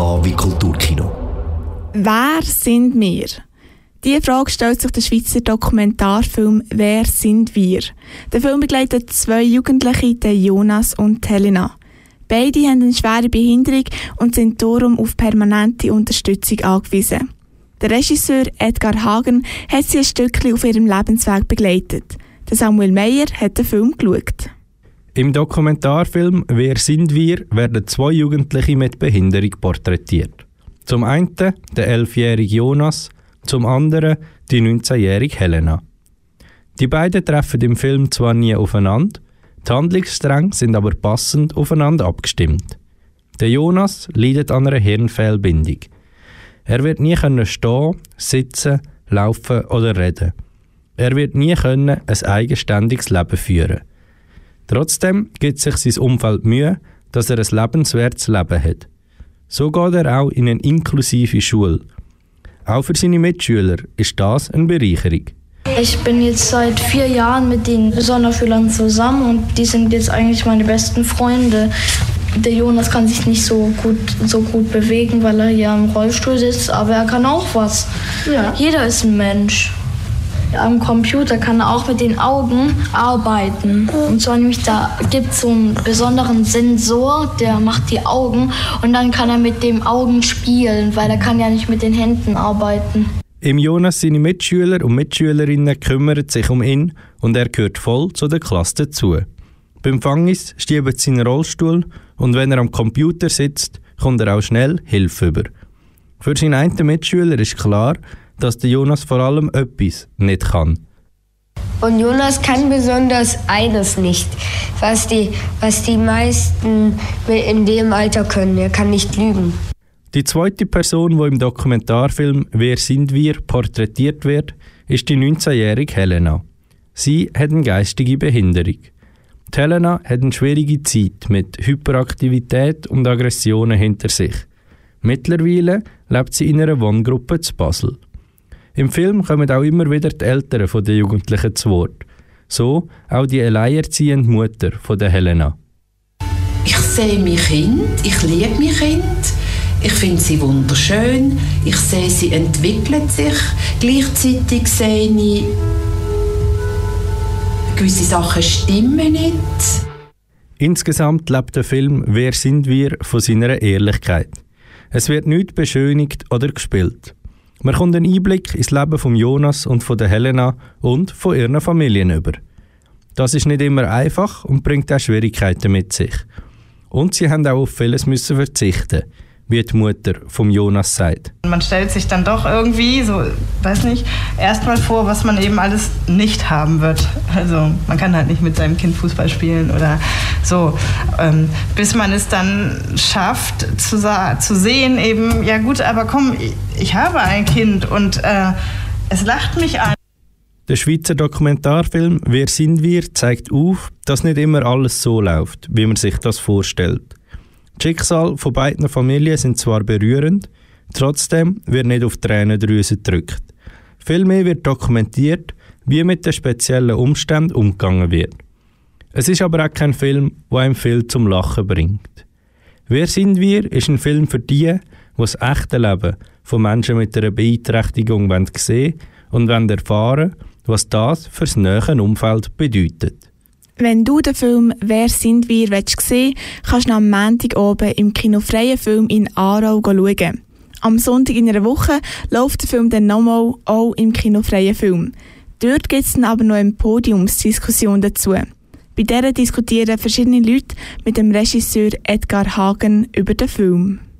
Wie Kulturkino. Wer sind wir? Diese Frage stellt sich der Schweizer Dokumentarfilm Wer sind wir? Der Film begleitet zwei Jugendliche, Jonas und Helena. Beide haben eine schwere Behinderung und sind darum auf permanente Unterstützung angewiesen. Der Regisseur Edgar Hagen hat sie ein Stückchen auf ihrem Lebensweg begleitet. Der Samuel Meyer hat den Film geschaut. Im Dokumentarfilm Wer sind wir werden zwei Jugendliche mit Behinderung porträtiert. Zum einen der elfjährige Jonas, zum anderen die 19-jährige Helena. Die beiden treffen im Film zwar nie aufeinander, die Handlungsstränge sind aber passend aufeinander abgestimmt. Der Jonas leidet an einer Hirnfehlbindung. Er wird nie können stehen, sitzen, laufen oder reden. Er wird nie können ein eigenständiges Leben führen. Trotzdem gibt sich sein Umfeld Mühe, dass er ein lebenswertes Leben hat. So geht er auch in eine inklusive Schule. Auch für seine Mitschüler ist das eine Bereicherung. Ich bin jetzt seit vier Jahren mit den Sonderschülern zusammen und die sind jetzt eigentlich meine besten Freunde. Der Jonas kann sich nicht so gut, so gut bewegen, weil er hier im Rollstuhl sitzt, aber er kann auch was. Ja. Jeder ist ein Mensch am Computer kann er auch mit den Augen arbeiten. Und zwar nämlich, da gibt es so einen besonderen Sensor, der macht die Augen und dann kann er mit den Augen spielen, weil er kann ja nicht mit den Händen arbeiten. Im Jonas seine Mitschüler und Mitschülerinnen kümmern sich um ihn und er gehört voll zu der Klasse dazu. Beim Fangis stiebt sein Rollstuhl und wenn er am Computer sitzt, kommt er auch schnell Hilfe über. Für seinen einen Mitschüler ist klar, dass der Jonas vor allem etwas nicht kann. Und Jonas kann besonders eines nicht, was die, was die meisten in dem Alter können. Er kann nicht lügen. Die zweite Person, die im Dokumentarfilm Wer sind wir porträtiert wird, ist die 19-jährige Helena. Sie hat eine geistige Behinderung. Die Helena hat eine schwierige Zeit mit Hyperaktivität und Aggressionen hinter sich. Mittlerweile lebt sie in einer Wohngruppe zu Basel. Im Film kommen auch immer wieder die Eltern der Jugendlichen zu Wort. So auch die alleinerziehende Mutter von der Helena. Ich sehe mein Kind, ich liebe mein Kind, ich finde sie wunderschön, ich sehe, sie entwickelt sich. Gleichzeitig sehe ich, gewisse Sachen stimmen nicht. Insgesamt lebt der Film Wer sind wir von seiner Ehrlichkeit. Es wird nicht beschönigt oder gespielt. Man kommt einen Einblick ins Leben von Jonas und von der Helena und von ihren Familien über. Das ist nicht immer einfach und bringt auch Schwierigkeiten mit sich. Und sie haben auch auf vieles müssen verzichten wie die Mutter vom Jonas sagt. Man stellt sich dann doch irgendwie, so, weiß nicht, erstmal vor, was man eben alles nicht haben wird. Also man kann halt nicht mit seinem Kind Fußball spielen oder so. Ähm, bis man es dann schafft zu, zu sehen, eben, ja gut, aber komm, ich habe ein Kind und äh, es lacht mich an. Der Schweizer Dokumentarfilm Wer sind wir zeigt auf, dass nicht immer alles so läuft, wie man sich das vorstellt. Die Schicksal von beiden Familien sind zwar berührend, trotzdem wird nicht auf Tränendrüse gedrückt. Vielmehr wird dokumentiert, wie mit den speziellen Umständen umgegangen wird. Es ist aber auch kein Film, der einem viel zum Lachen bringt. Wer sind wir ist ein Film für die, die das echte Leben von Menschen mit einer Beeinträchtigung sehen und erfahren was das für das nähere Umfeld bedeutet. Wenn du den Film «Wer sind wir?» willst sehen kannst du am Montag oben im kinofreien Film in Aarau schauen. Am Sonntag in einer Woche läuft der Film dann nochmal auch im kinofreien Film. Dort gibt es dann aber noch eine Podiumsdiskussion dazu. Bei der diskutieren verschiedene Leute mit dem Regisseur Edgar Hagen über den Film.